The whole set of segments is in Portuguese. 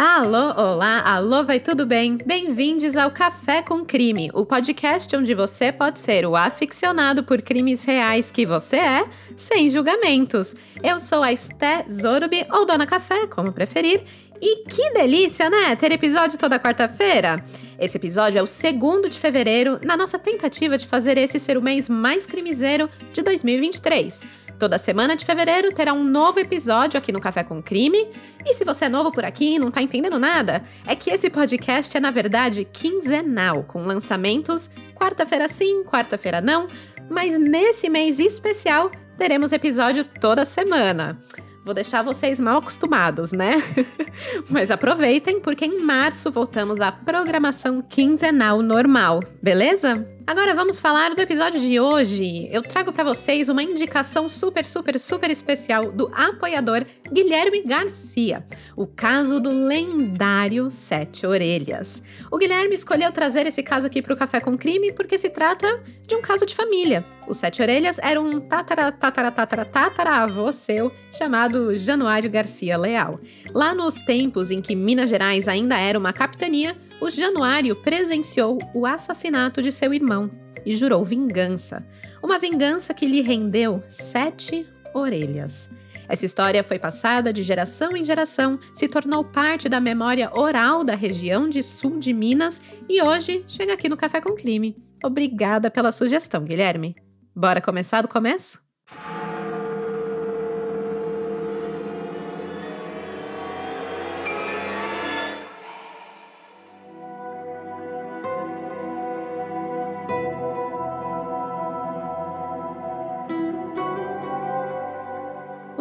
Alô, olá, alô, vai tudo bem? Bem-vindos ao Café com Crime, o podcast onde você pode ser o aficionado por crimes reais que você é, sem julgamentos. Eu sou a Esté Zorubi, ou Dona Café, como preferir, e que delícia, né? Ter episódio toda quarta-feira. Esse episódio é o segundo de fevereiro, na nossa tentativa de fazer esse ser o mês mais crimiseiro de 2023. Toda semana de fevereiro terá um novo episódio aqui no Café com Crime. E se você é novo por aqui e não tá entendendo nada, é que esse podcast é, na verdade, quinzenal, com lançamentos quarta-feira sim, quarta-feira não, mas nesse mês especial teremos episódio toda semana. Vou deixar vocês mal acostumados, né? Mas aproveitem, porque em março voltamos à programação quinzenal normal, beleza? Agora vamos falar do episódio de hoje. Eu trago para vocês uma indicação super, super, super especial do apoiador Guilherme Garcia, o caso do lendário Sete Orelhas. O Guilherme escolheu trazer esse caso aqui para o Café com Crime porque se trata de um caso de família. O Sete Orelhas era um tatara, tatara, tatara, tatara avô seu chamado Januário Garcia Leal. Lá nos tempos em que Minas Gerais ainda era uma capitania, o Januário presenciou o assassinato de seu irmão e jurou vingança. Uma vingança que lhe rendeu sete orelhas. Essa história foi passada de geração em geração, se tornou parte da memória oral da região de sul de Minas e hoje chega aqui no Café com Crime. Obrigada pela sugestão, Guilherme. Bora começar do começo?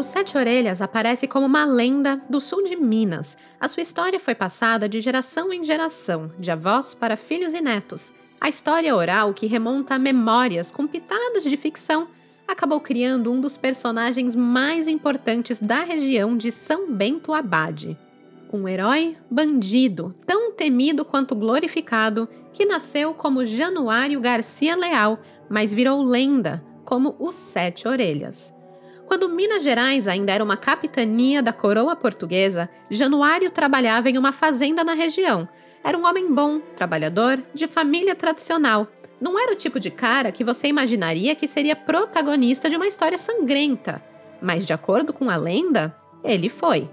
Sete Orelhas aparece como uma lenda do sul de Minas. A sua história foi passada de geração em geração, de avós para filhos e netos. A história oral, que remonta a memórias com pitadas de ficção, acabou criando um dos personagens mais importantes da região de São Bento Abade. Um herói bandido, tão temido quanto glorificado, que nasceu como Januário Garcia Leal, mas virou lenda como os Sete Orelhas. Quando Minas Gerais ainda era uma capitania da coroa portuguesa, Januário trabalhava em uma fazenda na região. Era um homem bom, trabalhador, de família tradicional. Não era o tipo de cara que você imaginaria que seria protagonista de uma história sangrenta. Mas, de acordo com a lenda, ele foi.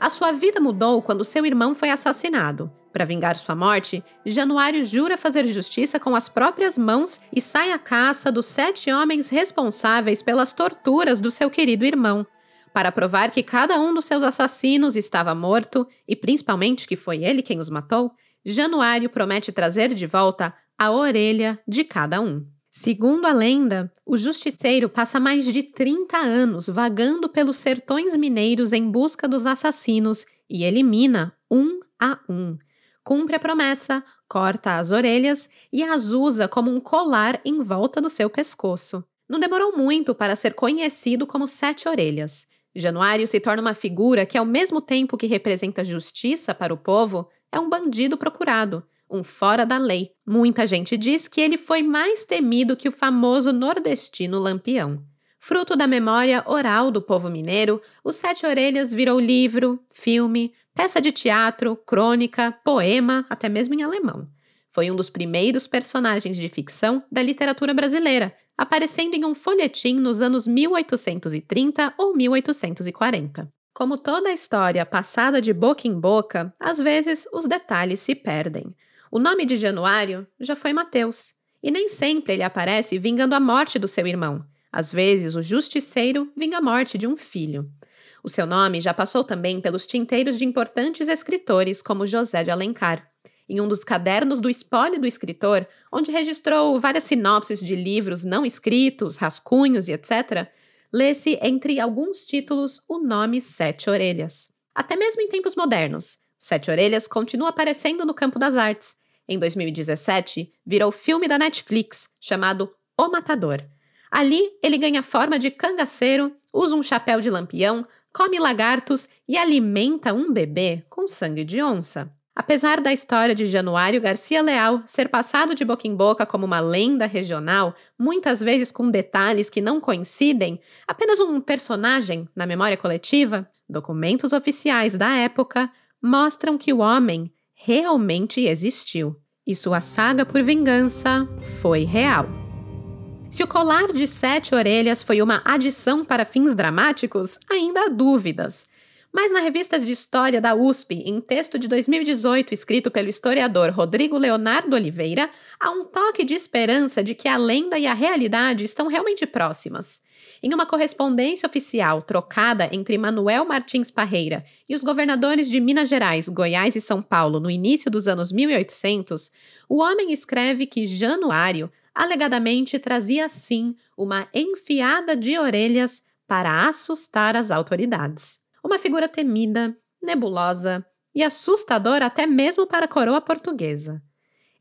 A sua vida mudou quando seu irmão foi assassinado. Para vingar sua morte, Januário jura fazer justiça com as próprias mãos e sai à caça dos sete homens responsáveis pelas torturas do seu querido irmão. Para provar que cada um dos seus assassinos estava morto e principalmente que foi ele quem os matou, Januário promete trazer de volta a orelha de cada um. Segundo a lenda, o justiceiro passa mais de 30 anos vagando pelos sertões mineiros em busca dos assassinos e elimina um a um cumpre a promessa, corta as orelhas e as usa como um colar em volta do seu pescoço. Não demorou muito para ser conhecido como Sete Orelhas. Januário se torna uma figura que, ao mesmo tempo que representa justiça para o povo, é um bandido procurado, um fora da lei. Muita gente diz que ele foi mais temido que o famoso nordestino Lampião. Fruto da memória oral do povo mineiro, o Sete Orelhas virou livro, filme, peça de teatro, crônica, poema, até mesmo em alemão. Foi um dos primeiros personagens de ficção da literatura brasileira, aparecendo em um folhetim nos anos 1830 ou 1840. Como toda a história passada de boca em boca, às vezes os detalhes se perdem. O nome de Januário já foi Mateus, e nem sempre ele aparece vingando a morte do seu irmão. Às vezes, o justiceiro vinga a morte de um filho. O seu nome já passou também pelos tinteiros de importantes escritores como José de Alencar. Em um dos cadernos do espólio do escritor, onde registrou várias sinopses de livros não escritos, rascunhos e etc., lê-se entre alguns títulos o nome Sete Orelhas. Até mesmo em tempos modernos, Sete Orelhas continua aparecendo no campo das artes. Em 2017, virou filme da Netflix, chamado O Matador. Ali, ele ganha forma de cangaceiro, usa um chapéu de lampião, come lagartos e alimenta um bebê com sangue de onça. Apesar da história de Januário Garcia Leal ser passado de boca em boca como uma lenda regional, muitas vezes com detalhes que não coincidem, apenas um personagem na memória coletiva, documentos oficiais da época mostram que o homem realmente existiu e sua saga por vingança foi real. Se o colar de sete orelhas foi uma adição para fins dramáticos, ainda há dúvidas. Mas na revista de História da USP, em texto de 2018 escrito pelo historiador Rodrigo Leonardo Oliveira, há um toque de esperança de que a lenda e a realidade estão realmente próximas. Em uma correspondência oficial trocada entre Manuel Martins Parreira e os governadores de Minas Gerais, Goiás e São Paulo no início dos anos 1800, o homem escreve que Januário alegadamente trazia sim uma enfiada de orelhas para assustar as autoridades uma figura temida, nebulosa e assustadora até mesmo para a coroa portuguesa.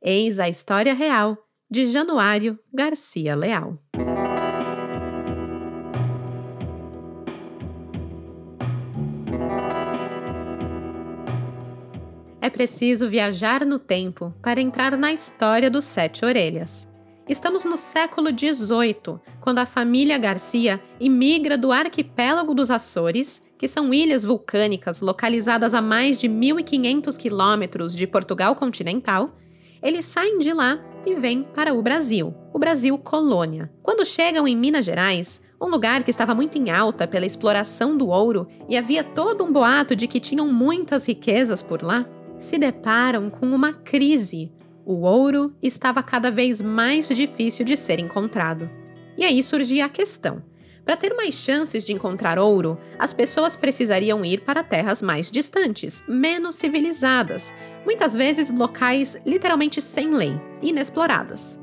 Eis a história real de Januário Garcia Leal. É preciso viajar no tempo para entrar na história dos Sete Orelhas. Estamos no século XVIII, quando a família Garcia imigra do arquipélago dos Açores que são ilhas vulcânicas localizadas a mais de 1.500 quilômetros de Portugal continental, eles saem de lá e vêm para o Brasil, o Brasil colônia. Quando chegam em Minas Gerais, um lugar que estava muito em alta pela exploração do ouro e havia todo um boato de que tinham muitas riquezas por lá, se deparam com uma crise. O ouro estava cada vez mais difícil de ser encontrado. E aí surgia a questão: para ter mais chances de encontrar ouro, as pessoas precisariam ir para terras mais distantes, menos civilizadas, muitas vezes locais literalmente sem lei, inexploradas.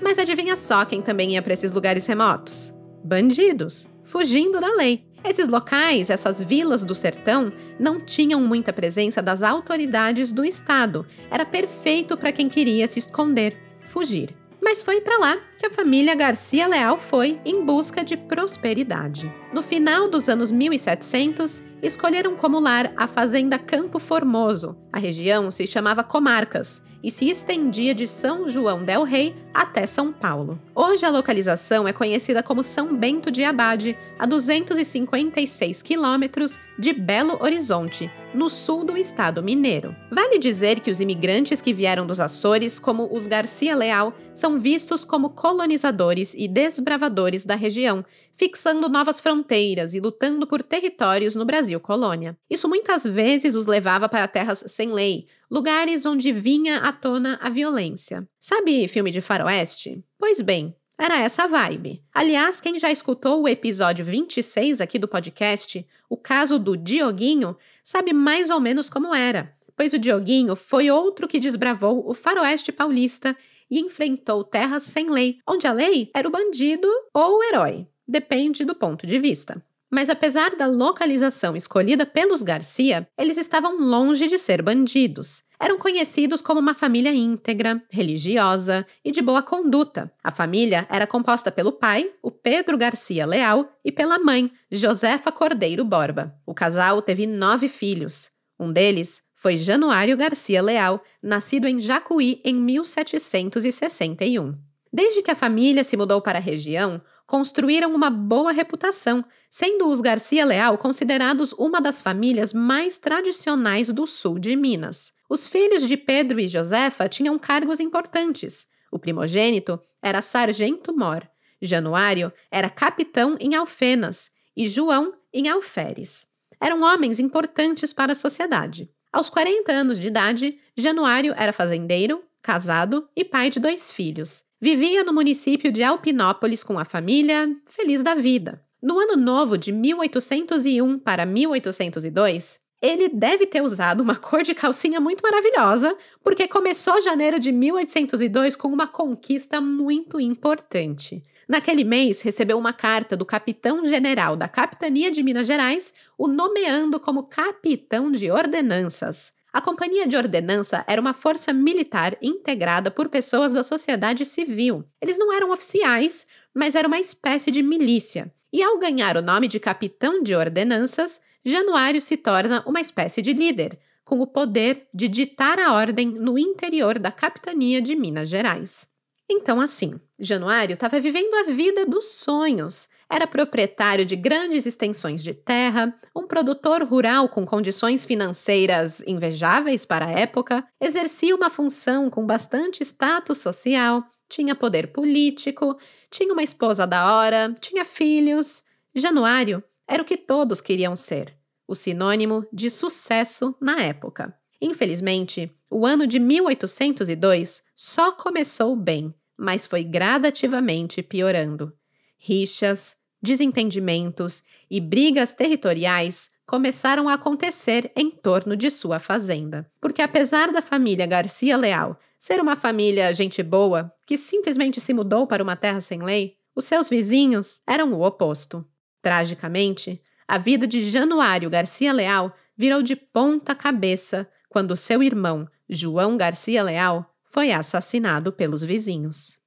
Mas adivinha só quem também ia para esses lugares remotos? Bandidos, fugindo da lei. Esses locais, essas vilas do sertão, não tinham muita presença das autoridades do Estado. Era perfeito para quem queria se esconder, fugir. Mas foi para lá que a família Garcia Leal foi em busca de prosperidade. No final dos anos 1700, escolheram como lar a fazenda Campo Formoso. A região se chamava Comarcas e se estendia de São João del Rei até São Paulo. Hoje a localização é conhecida como São Bento de Abade, a 256 quilômetros de Belo Horizonte, no sul do estado mineiro. Vale dizer que os imigrantes que vieram dos Açores, como os Garcia Leal, são vistos como colonizadores e desbravadores da região, fixando novas fronteiras e lutando por territórios no Brasil colônia. Isso muitas vezes os levava para terras sem lei, lugares onde vinha à tona a violência. Sabe filme de faroeste? Pois bem, era essa vibe. Aliás, quem já escutou o episódio 26 aqui do podcast, o caso do Dioguinho, sabe mais ou menos como era, pois o Dioguinho foi outro que desbravou o faroeste paulista e enfrentou terras sem lei, onde a lei era o bandido ou o herói, depende do ponto de vista. Mas apesar da localização escolhida pelos Garcia, eles estavam longe de ser bandidos. Eram conhecidos como uma família íntegra, religiosa e de boa conduta. A família era composta pelo pai, o Pedro Garcia Leal, e pela mãe, Josefa Cordeiro Borba. O casal teve nove filhos. Um deles foi Januário Garcia Leal, nascido em Jacuí em 1761. Desde que a família se mudou para a região, construíram uma boa reputação, sendo os Garcia Leal considerados uma das famílias mais tradicionais do sul de Minas. Os filhos de Pedro e Josefa tinham cargos importantes. O primogênito era sargento mor, Januário era capitão em Alfenas e João em Alferes. Eram homens importantes para a sociedade. Aos 40 anos de idade, Januário era fazendeiro, casado e pai de dois filhos. Vivia no município de Alpinópolis com a família, feliz da vida. No ano novo de 1801 para 1802, ele deve ter usado uma cor de calcinha muito maravilhosa, porque começou janeiro de 1802 com uma conquista muito importante. Naquele mês, recebeu uma carta do capitão-general da Capitania de Minas Gerais, o nomeando como capitão de ordenanças. A Companhia de Ordenança era uma força militar integrada por pessoas da sociedade civil. Eles não eram oficiais, mas era uma espécie de milícia. E ao ganhar o nome de capitão de ordenanças, Januário se torna uma espécie de líder, com o poder de ditar a ordem no interior da capitania de Minas Gerais. Então, assim, Januário estava vivendo a vida dos sonhos. Era proprietário de grandes extensões de terra, um produtor rural com condições financeiras invejáveis para a época, exercia uma função com bastante status social, tinha poder político, tinha uma esposa da hora, tinha filhos. Januário era o que todos queriam ser, o sinônimo de sucesso na época. Infelizmente, o ano de 1802 só começou bem, mas foi gradativamente piorando. Rixas, desentendimentos e brigas territoriais começaram a acontecer em torno de sua fazenda. Porque, apesar da família Garcia Leal ser uma família gente boa, que simplesmente se mudou para uma terra sem lei, os seus vizinhos eram o oposto. Tragicamente, a vida de Januário Garcia Leal virou de ponta cabeça quando seu irmão, João Garcia Leal, foi assassinado pelos vizinhos.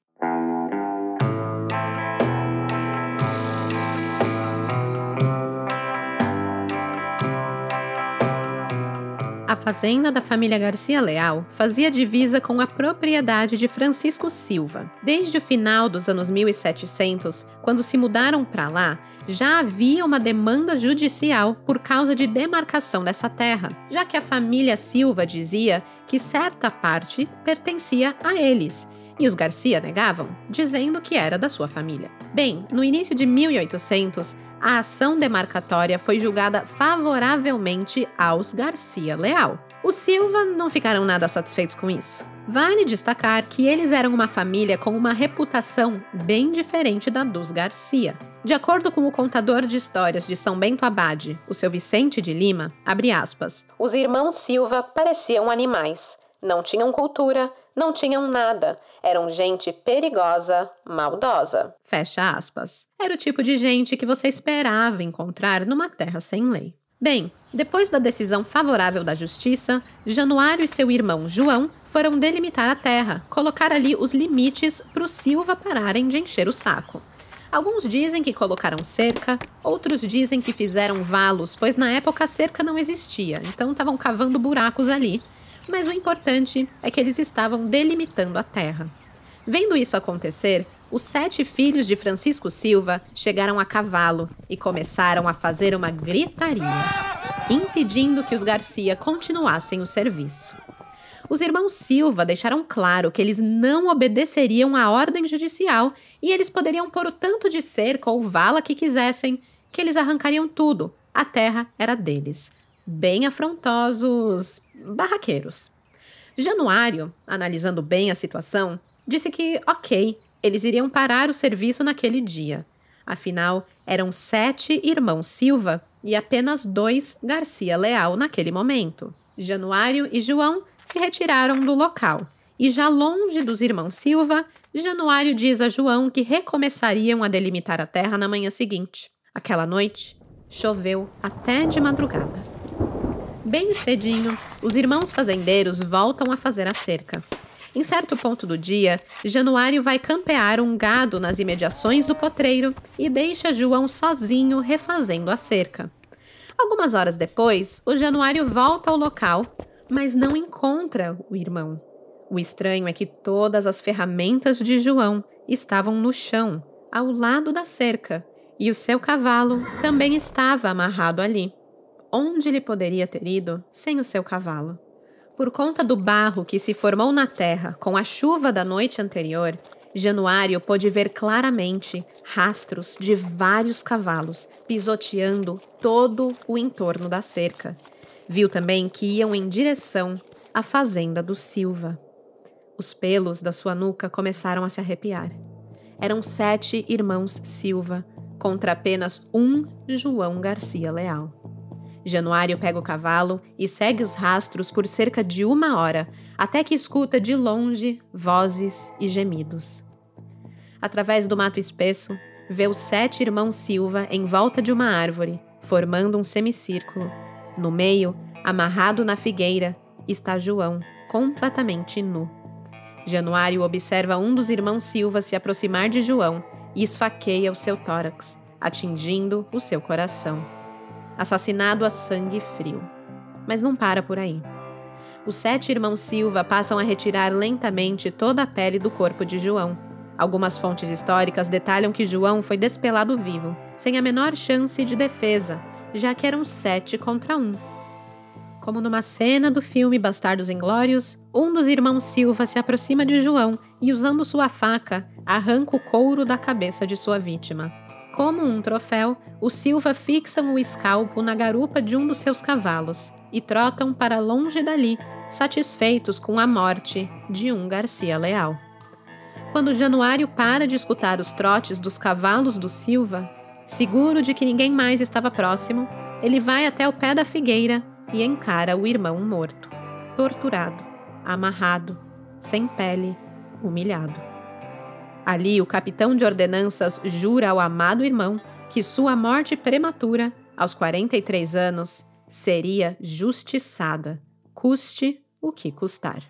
A fazenda da família Garcia Leal fazia divisa com a propriedade de Francisco Silva. Desde o final dos anos 1700, quando se mudaram para lá, já havia uma demanda judicial por causa de demarcação dessa terra, já que a família Silva dizia que certa parte pertencia a eles e os Garcia negavam, dizendo que era da sua família. Bem, no início de 1800, a ação demarcatória foi julgada favoravelmente aos Garcia Leal. Os Silva não ficaram nada satisfeitos com isso. Vale destacar que eles eram uma família com uma reputação bem diferente da dos Garcia. De acordo com o contador de histórias de São Bento Abade, o seu Vicente de Lima, abre aspas, os irmãos Silva pareciam animais. Não tinham cultura, não tinham nada. Eram gente perigosa, maldosa. Fecha aspas. Era o tipo de gente que você esperava encontrar numa terra sem lei. Bem, depois da decisão favorável da justiça, Januário e seu irmão João foram delimitar a terra, colocar ali os limites para os Silva pararem de encher o saco. Alguns dizem que colocaram cerca, outros dizem que fizeram valos, pois na época a cerca não existia, então estavam cavando buracos ali mas o importante é que eles estavam delimitando a terra. Vendo isso acontecer, os sete filhos de Francisco Silva chegaram a cavalo e começaram a fazer uma gritaria, impedindo que os Garcia continuassem o serviço. Os irmãos Silva deixaram claro que eles não obedeceriam à ordem judicial e eles poderiam pôr o tanto de cerca ou vala que quisessem, que eles arrancariam tudo. A terra era deles. Bem afrontosos, barraqueiros. Januário, analisando bem a situação, disse que, ok, eles iriam parar o serviço naquele dia. Afinal, eram sete irmãos Silva e apenas dois Garcia Leal naquele momento. Januário e João se retiraram do local. E já longe dos irmãos Silva, Januário diz a João que recomeçariam a delimitar a terra na manhã seguinte. Aquela noite, choveu até de madrugada. Bem cedinho, os irmãos fazendeiros voltam a fazer a cerca. Em certo ponto do dia, Januário vai campear um gado nas imediações do potreiro e deixa João sozinho refazendo a cerca. Algumas horas depois, o Januário volta ao local, mas não encontra o irmão. O estranho é que todas as ferramentas de João estavam no chão, ao lado da cerca, e o seu cavalo também estava amarrado ali onde ele poderia ter ido sem o seu cavalo. Por conta do barro que se formou na terra com a chuva da noite anterior, Januário pôde ver claramente rastros de vários cavalos pisoteando todo o entorno da cerca. Viu também que iam em direção à fazenda do Silva. Os pelos da sua nuca começaram a se arrepiar. Eram sete irmãos Silva contra apenas um João Garcia Leal. Januário pega o cavalo e segue os rastros por cerca de uma hora, até que escuta de longe vozes e gemidos. Através do mato espesso, vê os sete irmãos Silva em volta de uma árvore, formando um semicírculo. No meio, amarrado na figueira, está João, completamente nu. Januário observa um dos irmãos Silva se aproximar de João e esfaqueia o seu tórax, atingindo o seu coração assassinado a sangue frio. Mas não para por aí. Os sete irmãos Silva passam a retirar lentamente toda a pele do corpo de João. Algumas fontes históricas detalham que João foi despelado vivo, sem a menor chance de defesa, já que eram sete contra um. Como numa cena do filme Bastardos Inglórios, um dos irmãos Silva se aproxima de João e, usando sua faca, arranca o couro da cabeça de sua vítima. Como um troféu, os Silva fixam o escalpo na garupa de um dos seus cavalos e trotam para longe dali, satisfeitos com a morte de um Garcia Leal. Quando Januário para de escutar os trotes dos cavalos do Silva, seguro de que ninguém mais estava próximo, ele vai até o pé da figueira e encara o irmão morto, torturado, amarrado, sem pele, humilhado. Ali, o capitão de ordenanças jura ao amado irmão que sua morte prematura, aos 43 anos, seria justiçada, custe o que custar.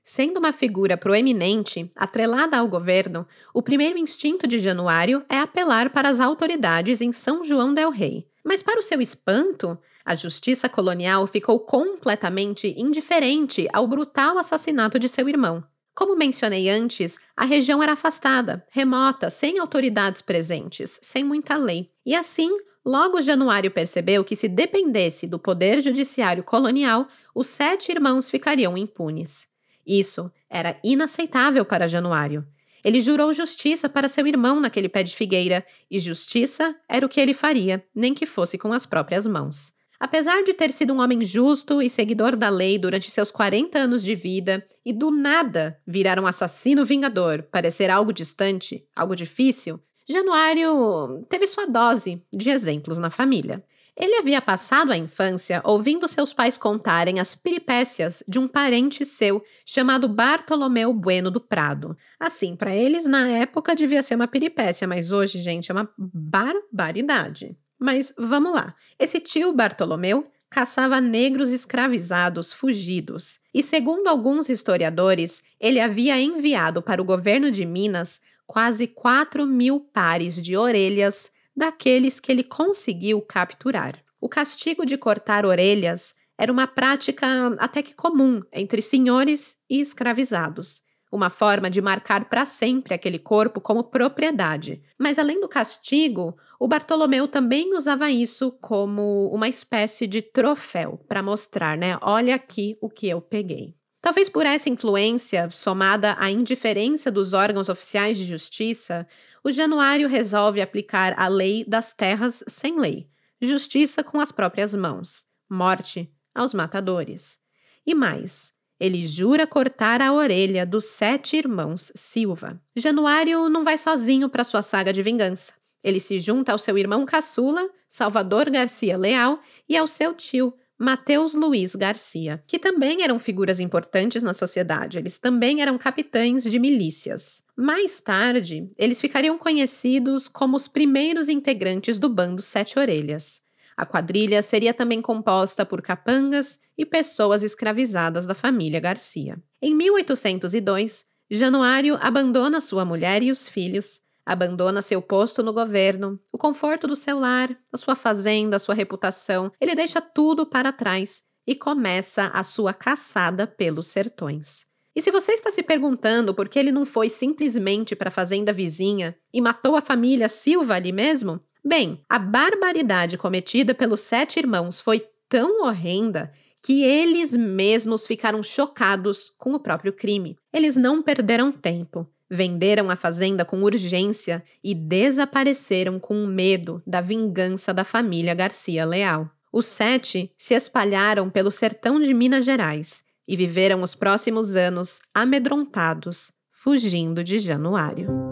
Sendo uma figura proeminente, atrelada ao governo, o primeiro instinto de Januário é apelar para as autoridades em São João del Rei. Mas, para o seu espanto, a justiça colonial ficou completamente indiferente ao brutal assassinato de seu irmão. Como mencionei antes, a região era afastada, remota, sem autoridades presentes, sem muita lei. E assim, logo Januário percebeu que se dependesse do poder judiciário colonial, os sete irmãos ficariam impunes. Isso era inaceitável para Januário. Ele jurou justiça para seu irmão naquele pé de figueira, e justiça era o que ele faria, nem que fosse com as próprias mãos. Apesar de ter sido um homem justo e seguidor da lei durante seus 40 anos de vida e do nada virar um assassino vingador, parecer algo distante, algo difícil, Januário teve sua dose de exemplos na família. Ele havia passado a infância ouvindo seus pais contarem as peripécias de um parente seu chamado Bartolomeu Bueno do Prado. Assim, para eles, na época devia ser uma peripécia, mas hoje, gente, é uma barbaridade. Mas vamos lá. Esse tio Bartolomeu caçava negros escravizados fugidos, e segundo alguns historiadores, ele havia enviado para o governo de Minas quase 4 mil pares de orelhas daqueles que ele conseguiu capturar. O castigo de cortar orelhas era uma prática até que comum entre senhores e escravizados uma forma de marcar para sempre aquele corpo como propriedade. Mas além do castigo, o Bartolomeu também usava isso como uma espécie de troféu para mostrar, né? Olha aqui o que eu peguei. Talvez por essa influência, somada à indiferença dos órgãos oficiais de justiça, o Januário resolve aplicar a lei das terras sem lei, justiça com as próprias mãos, morte aos matadores. E mais, ele jura cortar a orelha dos sete irmãos Silva. Januário não vai sozinho para sua saga de vingança. Ele se junta ao seu irmão caçula, Salvador Garcia Leal, e ao seu tio, Mateus Luiz Garcia, que também eram figuras importantes na sociedade, eles também eram capitães de milícias. Mais tarde, eles ficariam conhecidos como os primeiros integrantes do bando Sete Orelhas. A quadrilha seria também composta por capangas e pessoas escravizadas da família Garcia. Em 1802, Januário abandona sua mulher e os filhos, abandona seu posto no governo, o conforto do seu lar, a sua fazenda, a sua reputação. Ele deixa tudo para trás e começa a sua caçada pelos sertões. E se você está se perguntando por que ele não foi simplesmente para a fazenda vizinha e matou a família Silva ali mesmo, Bem, a barbaridade cometida pelos sete irmãos foi tão horrenda que eles mesmos ficaram chocados com o próprio crime. Eles não perderam tempo. Venderam a fazenda com urgência e desapareceram com medo da vingança da família Garcia Leal. Os sete se espalharam pelo sertão de Minas Gerais e viveram os próximos anos amedrontados, fugindo de Januário.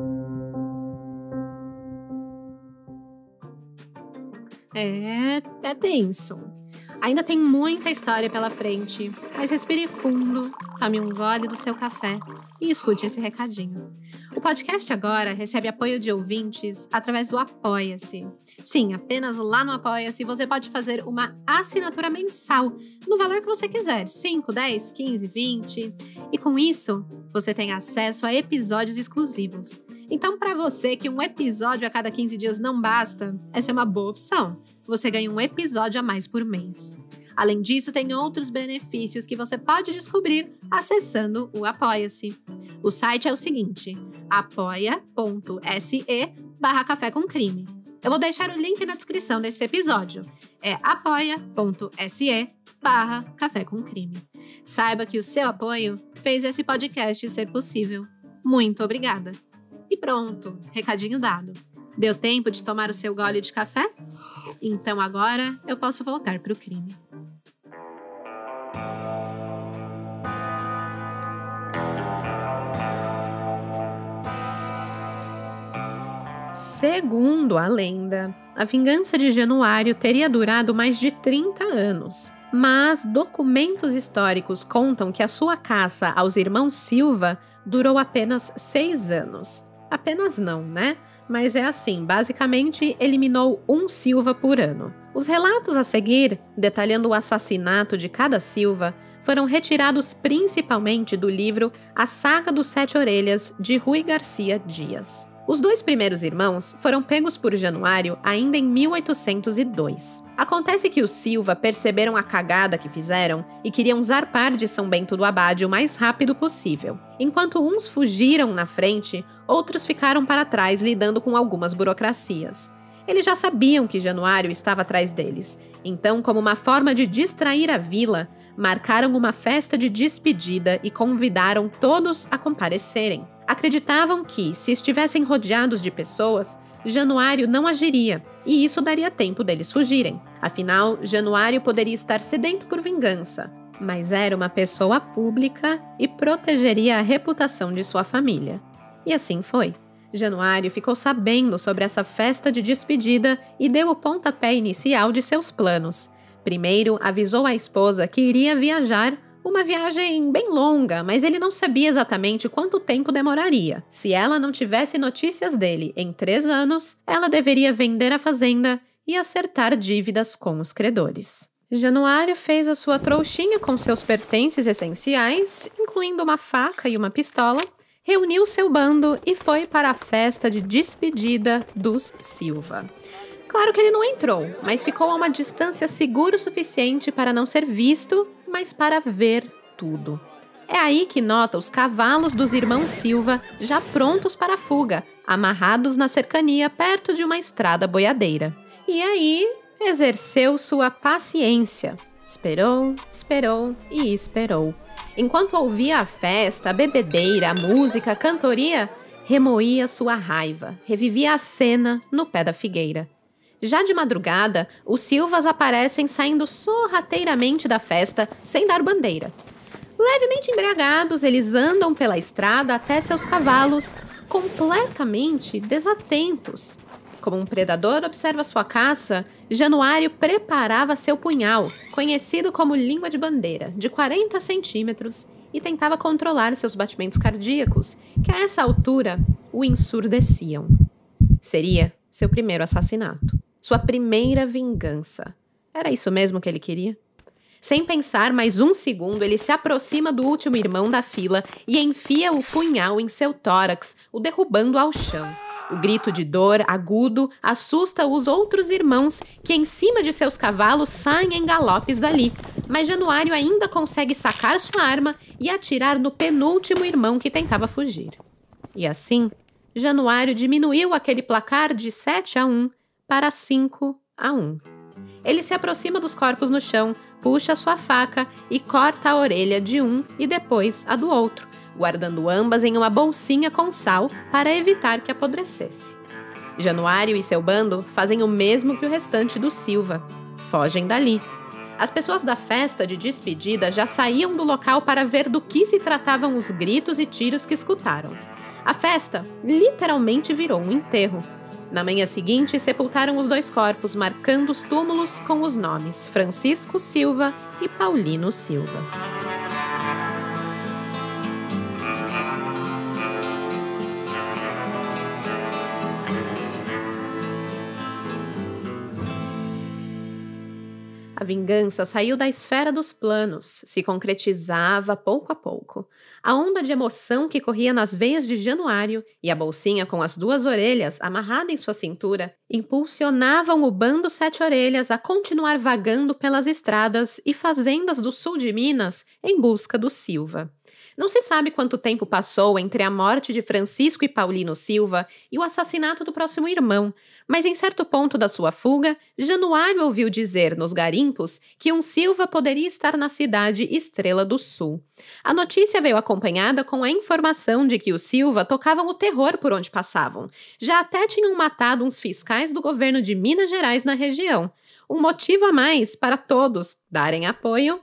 É, é tenso. Ainda tem muita história pela frente, mas respire fundo, tome um gole do seu café e escute esse recadinho. O podcast agora recebe apoio de ouvintes através do Apoia-se. Sim, apenas lá no Apoia-se você pode fazer uma assinatura mensal no valor que você quiser: 5, 10, 15, 20. E com isso, você tem acesso a episódios exclusivos então, para você que um episódio a cada 15 dias não basta, essa é uma boa opção. Você ganha um episódio a mais por mês. Além disso, tem outros benefícios que você pode descobrir acessando o Apoia-se. O site é o seguinte: apoia.se barra café com crime. Eu vou deixar o link na descrição desse episódio. É apoia.se barra café com crime. Saiba que o seu apoio fez esse podcast ser possível. Muito obrigada. E pronto, recadinho dado. Deu tempo de tomar o seu gole de café? Então agora eu posso voltar para o crime. Segundo a lenda, a vingança de Januário teria durado mais de 30 anos. Mas documentos históricos contam que a sua caça aos irmãos Silva durou apenas seis anos. Apenas não, né? Mas é assim, basicamente eliminou um Silva por ano. Os relatos a seguir, detalhando o assassinato de cada Silva, foram retirados principalmente do livro A Saga dos Sete Orelhas, de Rui Garcia Dias. Os dois primeiros irmãos foram pegos por Januário ainda em 1802. Acontece que os Silva perceberam a cagada que fizeram e queriam zarpar de São Bento do Abade o mais rápido possível. Enquanto uns fugiram na frente, outros ficaram para trás lidando com algumas burocracias. Eles já sabiam que Januário estava atrás deles, então, como uma forma de distrair a vila, marcaram uma festa de despedida e convidaram todos a comparecerem. Acreditavam que, se estivessem rodeados de pessoas, Januário não agiria, e isso daria tempo deles fugirem. Afinal, Januário poderia estar sedento por vingança, mas era uma pessoa pública e protegeria a reputação de sua família. E assim foi. Januário ficou sabendo sobre essa festa de despedida e deu o pontapé inicial de seus planos. Primeiro, avisou a esposa que iria viajar uma viagem bem longa, mas ele não sabia exatamente quanto tempo demoraria. Se ela não tivesse notícias dele em três anos, ela deveria vender a fazenda e acertar dívidas com os credores. Januário fez a sua trouxinha com seus pertences essenciais, incluindo uma faca e uma pistola, reuniu seu bando e foi para a festa de despedida dos Silva. Claro que ele não entrou, mas ficou a uma distância segura o suficiente para não ser visto mas para ver tudo. É aí que nota os cavalos dos irmãos Silva já prontos para a fuga, amarrados na cercania perto de uma estrada boiadeira. E aí exerceu sua paciência. Esperou, esperou e esperou. Enquanto ouvia a festa, a bebedeira, a música, a cantoria, remoía sua raiva, revivia a cena no pé da figueira. Já de madrugada, os Silvas aparecem saindo sorrateiramente da festa, sem dar bandeira. Levemente embriagados, eles andam pela estrada até seus cavalos, completamente desatentos. Como um predador observa sua caça, Januário preparava seu punhal, conhecido como língua de bandeira, de 40 centímetros, e tentava controlar seus batimentos cardíacos, que a essa altura o ensurdeciam. Seria seu primeiro assassinato sua primeira vingança. Era isso mesmo que ele queria? Sem pensar mais um segundo, ele se aproxima do último irmão da fila e enfia o punhal em seu tórax, o derrubando ao chão. O grito de dor agudo assusta os outros irmãos que, em cima de seus cavalos, saem em galopes dali. Mas Januário ainda consegue sacar sua arma e atirar no penúltimo irmão que tentava fugir. E assim, Januário diminuiu aquele placar de 7 a 1 para 5 a 1. Ele se aproxima dos corpos no chão, puxa sua faca e corta a orelha de um e depois a do outro, guardando ambas em uma bolsinha com sal para evitar que apodrecesse. Januário e seu bando fazem o mesmo que o restante do Silva. Fogem dali. As pessoas da festa de despedida já saíam do local para ver do que se tratavam os gritos e tiros que escutaram. A festa literalmente virou um enterro. Na manhã seguinte, sepultaram os dois corpos, marcando os túmulos com os nomes Francisco Silva e Paulino Silva. A vingança saiu da esfera dos planos, se concretizava pouco a pouco. A onda de emoção que corria nas veias de Januário e a bolsinha com as duas orelhas amarrada em sua cintura impulsionavam o bando Sete Orelhas a continuar vagando pelas estradas e fazendas do sul de Minas em busca do Silva. Não se sabe quanto tempo passou entre a morte de Francisco e Paulino Silva e o assassinato do próximo irmão, mas em certo ponto da sua fuga, Januário ouviu dizer nos garimpos que um Silva poderia estar na cidade Estrela do Sul. A notícia veio acompanhada com a informação de que os Silva tocavam o terror por onde passavam. Já até tinham matado uns fiscais do governo de Minas Gerais na região. Um motivo a mais para todos darem apoio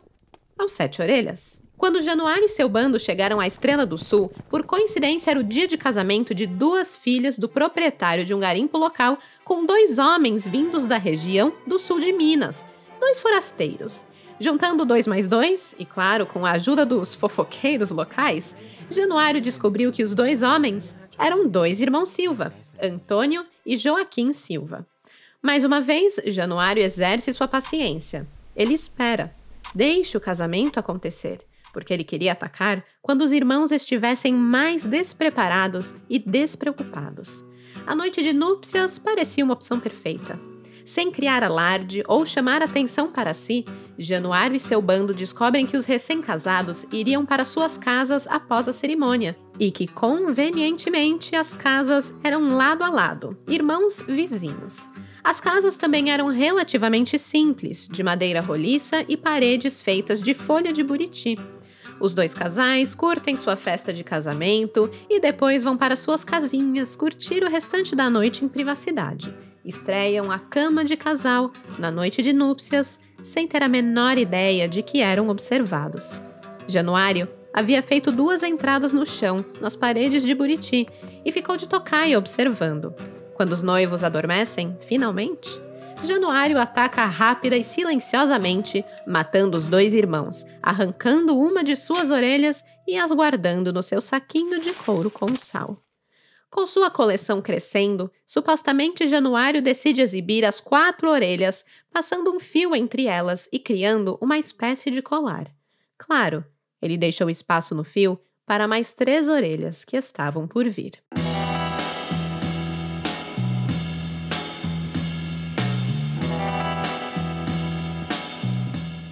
aos Sete Orelhas. Quando Januário e seu bando chegaram à Estrela do Sul, por coincidência era o dia de casamento de duas filhas do proprietário de um garimpo local com dois homens vindos da região do sul de Minas, dois forasteiros. Juntando dois mais dois, e claro, com a ajuda dos fofoqueiros locais, Januário descobriu que os dois homens eram dois irmãos Silva, Antônio e Joaquim Silva. Mais uma vez, Januário exerce sua paciência. Ele espera. Deixe o casamento acontecer porque ele queria atacar quando os irmãos estivessem mais despreparados e despreocupados. A noite de núpcias parecia uma opção perfeita. Sem criar alarde ou chamar atenção para si, Januário e seu bando descobrem que os recém-casados iriam para suas casas após a cerimônia e que, convenientemente, as casas eram lado a lado, irmãos vizinhos. As casas também eram relativamente simples, de madeira roliça e paredes feitas de folha de buriti. Os dois casais curtem sua festa de casamento e depois vão para suas casinhas curtir o restante da noite em privacidade. Estreiam a cama de casal na noite de núpcias, sem ter a menor ideia de que eram observados. Januário havia feito duas entradas no chão, nas paredes de Buriti, e ficou de tocaia observando. Quando os noivos adormecem, finalmente, Januário ataca rápida e silenciosamente, matando os dois irmãos, arrancando uma de suas orelhas e as guardando no seu saquinho de couro com sal. Com sua coleção crescendo, supostamente Januário decide exibir as quatro orelhas, passando um fio entre elas e criando uma espécie de colar. Claro, ele deixou espaço no fio para mais três orelhas que estavam por vir.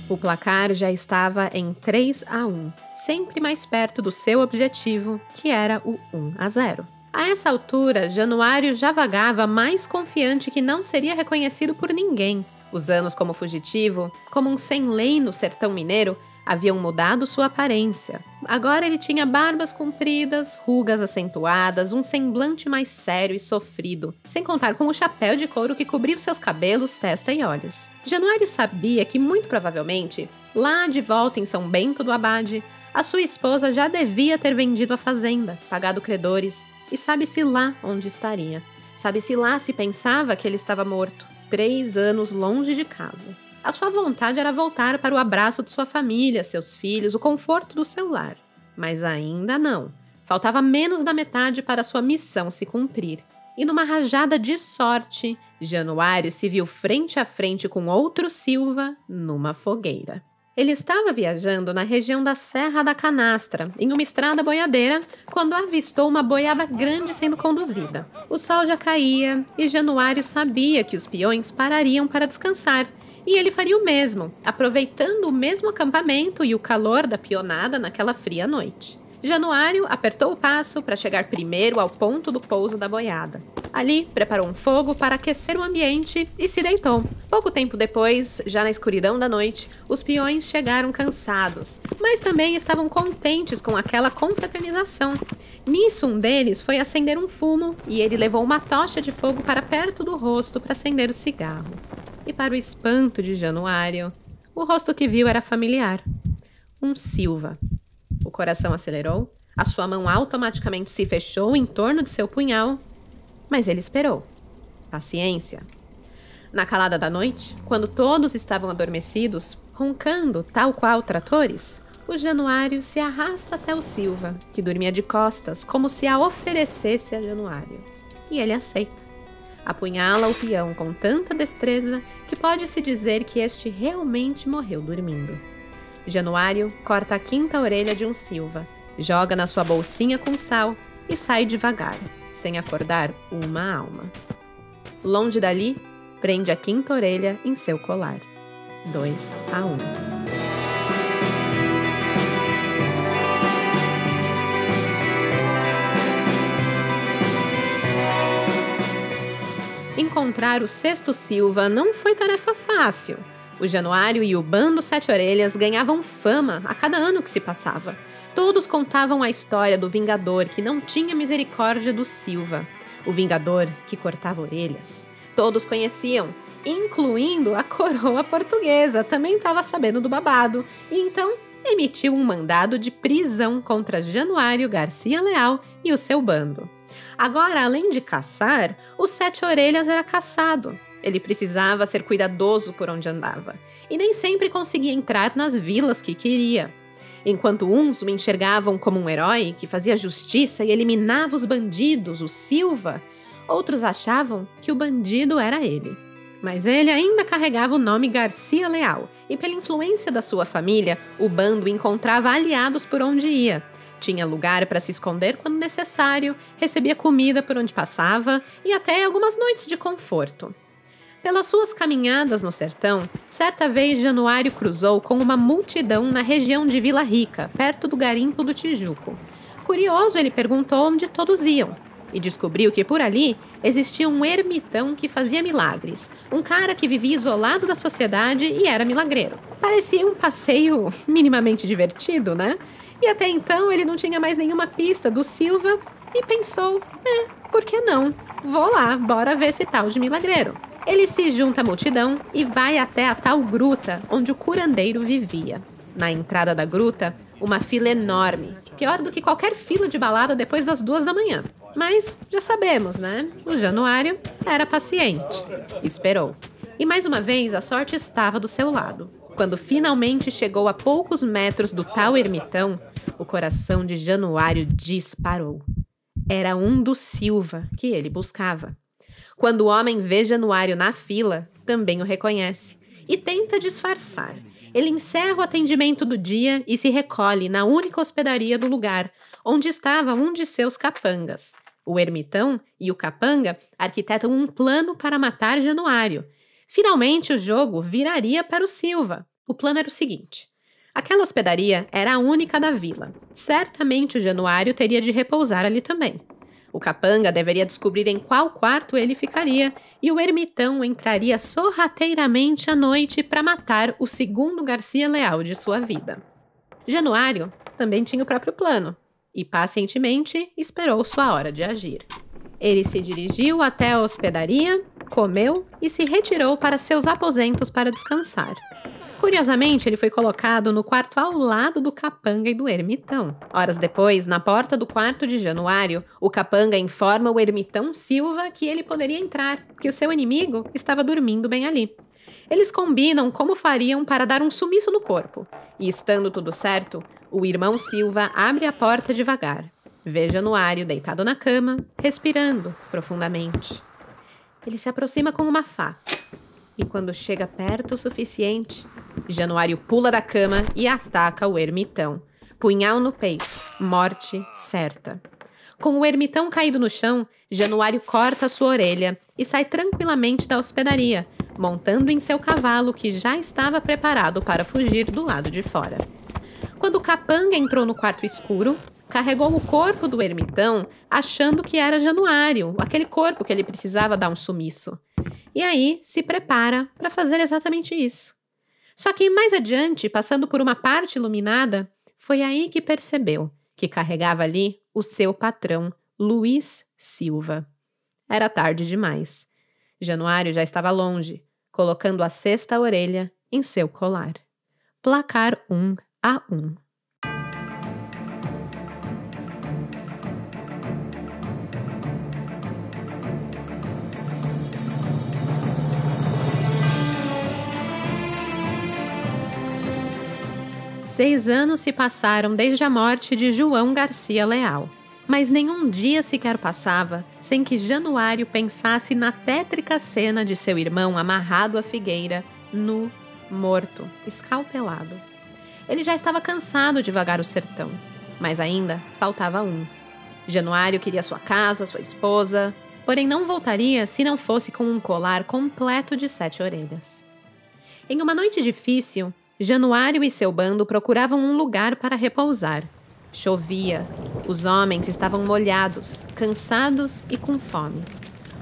O placar já estava em 3 a 1, sempre mais perto do seu objetivo, que era o 1 a 0. A essa altura, Januário já vagava mais confiante que não seria reconhecido por ninguém. Os anos como fugitivo, como um sem-lei no sertão mineiro, haviam mudado sua aparência. Agora ele tinha barbas compridas, rugas acentuadas, um semblante mais sério e sofrido, sem contar com o chapéu de couro que cobria seus cabelos, testa e olhos. Januário sabia que, muito provavelmente, lá de volta em São Bento do Abade, a sua esposa já devia ter vendido a fazenda, pagado credores, e sabe-se lá onde estaria. Sabe-se lá se pensava que ele estava morto, três anos longe de casa. A sua vontade era voltar para o abraço de sua família, seus filhos, o conforto do seu lar. Mas ainda não. Faltava menos da metade para sua missão se cumprir. E numa rajada de sorte, Januário se viu frente a frente com outro Silva numa fogueira. Ele estava viajando na região da Serra da Canastra, em uma estrada boiadeira, quando avistou uma boiada grande sendo conduzida. O sol já caía e Januário sabia que os peões parariam para descansar e ele faria o mesmo, aproveitando o mesmo acampamento e o calor da pionada naquela fria noite. Januário apertou o passo para chegar primeiro ao ponto do pouso da boiada. Ali, preparou um fogo para aquecer o ambiente e se deitou. Pouco tempo depois, já na escuridão da noite, os peões chegaram cansados, mas também estavam contentes com aquela confraternização. Nisso, um deles foi acender um fumo e ele levou uma tocha de fogo para perto do rosto para acender o cigarro e, para o espanto de Januário, o rosto que viu era familiar. Um Silva. O coração acelerou, a sua mão automaticamente se fechou em torno de seu punhal, mas ele esperou. Paciência. Na calada da noite, quando todos estavam adormecidos, roncando tal qual tratores, o Januário se arrasta até o Silva, que dormia de costas, como se a oferecesse a Januário. E ele aceita apunhala o peão com tanta destreza que pode-se dizer que este realmente morreu dormindo. Januário corta a quinta orelha de um Silva, joga na sua bolsinha com sal e sai devagar, sem acordar uma alma. Longe dali, prende a quinta orelha em seu colar. 2 a 1. Encontrar o sexto Silva não foi tarefa fácil. O Januário e o Bando Sete Orelhas ganhavam fama a cada ano que se passava. Todos contavam a história do Vingador que não tinha misericórdia do Silva, o Vingador que cortava orelhas. Todos conheciam, incluindo a coroa portuguesa, também estava sabendo do babado, e então emitiu um mandado de prisão contra Januário Garcia Leal e o seu bando. Agora, além de caçar, o Sete Orelhas era caçado. Ele precisava ser cuidadoso por onde andava, e nem sempre conseguia entrar nas vilas que queria. Enquanto uns o enxergavam como um herói que fazia justiça e eliminava os bandidos, o Silva, outros achavam que o bandido era ele. Mas ele ainda carregava o nome Garcia Leal, e pela influência da sua família, o bando encontrava aliados por onde ia. Tinha lugar para se esconder quando necessário, recebia comida por onde passava e até algumas noites de conforto. Pelas suas caminhadas no sertão, certa vez Januário cruzou com uma multidão na região de Vila Rica, perto do garimpo do Tijuco. Curioso, ele perguntou onde todos iam e descobriu que por ali existia um ermitão que fazia milagres, um cara que vivia isolado da sociedade e era milagreiro. Parecia um passeio minimamente divertido, né? E até então ele não tinha mais nenhuma pista do Silva e pensou: é, por que não? Vou lá, bora ver esse tal de milagreiro. Ele se junta à multidão e vai até a tal gruta onde o curandeiro vivia. Na entrada da gruta, uma fila enorme, pior do que qualquer fila de balada depois das duas da manhã. Mas já sabemos, né? O Januário era paciente. Esperou. E mais uma vez a sorte estava do seu lado. Quando finalmente chegou a poucos metros do tal ermitão, o coração de Januário disparou. Era um do Silva que ele buscava. Quando o homem vê Januário na fila, também o reconhece e tenta disfarçar. Ele encerra o atendimento do dia e se recolhe na única hospedaria do lugar, onde estava um de seus capangas. O ermitão e o capanga arquitetam um plano para matar Januário. Finalmente, o jogo viraria para o Silva. O plano era o seguinte: aquela hospedaria era a única da vila. Certamente o Januário teria de repousar ali também. O capanga deveria descobrir em qual quarto ele ficaria e o ermitão entraria sorrateiramente à noite para matar o segundo Garcia Leal de sua vida. Januário também tinha o próprio plano e pacientemente esperou sua hora de agir. Ele se dirigiu até a hospedaria, comeu e se retirou para seus aposentos para descansar. Curiosamente, ele foi colocado no quarto ao lado do capanga e do ermitão. Horas depois, na porta do quarto de Januário, o capanga informa o ermitão Silva que ele poderia entrar, que o seu inimigo estava dormindo bem ali. Eles combinam como fariam para dar um sumiço no corpo. E estando tudo certo, o irmão Silva abre a porta devagar. Vê Januário deitado na cama, respirando profundamente. Ele se aproxima com uma faca. E quando chega perto o suficiente, Januário pula da cama e ataca o ermitão. Punhal no peito, morte certa. Com o ermitão caído no chão, Januário corta sua orelha e sai tranquilamente da hospedaria, montando em seu cavalo que já estava preparado para fugir do lado de fora. Quando o capanga entrou no quarto escuro, carregou o corpo do ermitão, achando que era Januário, aquele corpo que ele precisava dar um sumiço. E aí se prepara para fazer exatamente isso. Só que mais adiante, passando por uma parte iluminada, foi aí que percebeu que carregava ali o seu patrão, Luiz Silva. Era tarde demais. Januário já estava longe, colocando a sexta orelha em seu colar. Placar 1 a 1. Seis anos se passaram desde a morte de João Garcia Leal, mas nenhum dia sequer passava sem que Januário pensasse na tétrica cena de seu irmão amarrado à figueira, nu, morto, escalpelado. Ele já estava cansado de vagar o sertão, mas ainda faltava um. Januário queria sua casa, sua esposa, porém não voltaria se não fosse com um colar completo de sete orelhas. Em uma noite difícil, Januário e seu bando procuravam um lugar para repousar. Chovia. Os homens estavam molhados, cansados e com fome.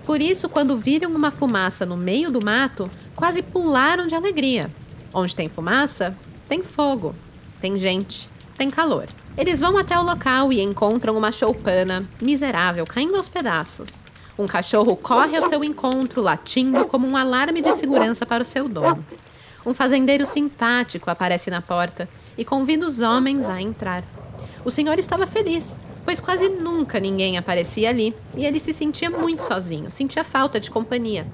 Por isso, quando viram uma fumaça no meio do mato, quase pularam de alegria. Onde tem fumaça, tem fogo, tem gente, tem calor. Eles vão até o local e encontram uma choupana, miserável, caindo aos pedaços. Um cachorro corre ao seu encontro, latindo como um alarme de segurança para o seu dono. Um fazendeiro simpático aparece na porta e convida os homens a entrar. O senhor estava feliz, pois quase nunca ninguém aparecia ali e ele se sentia muito sozinho, sentia falta de companhia.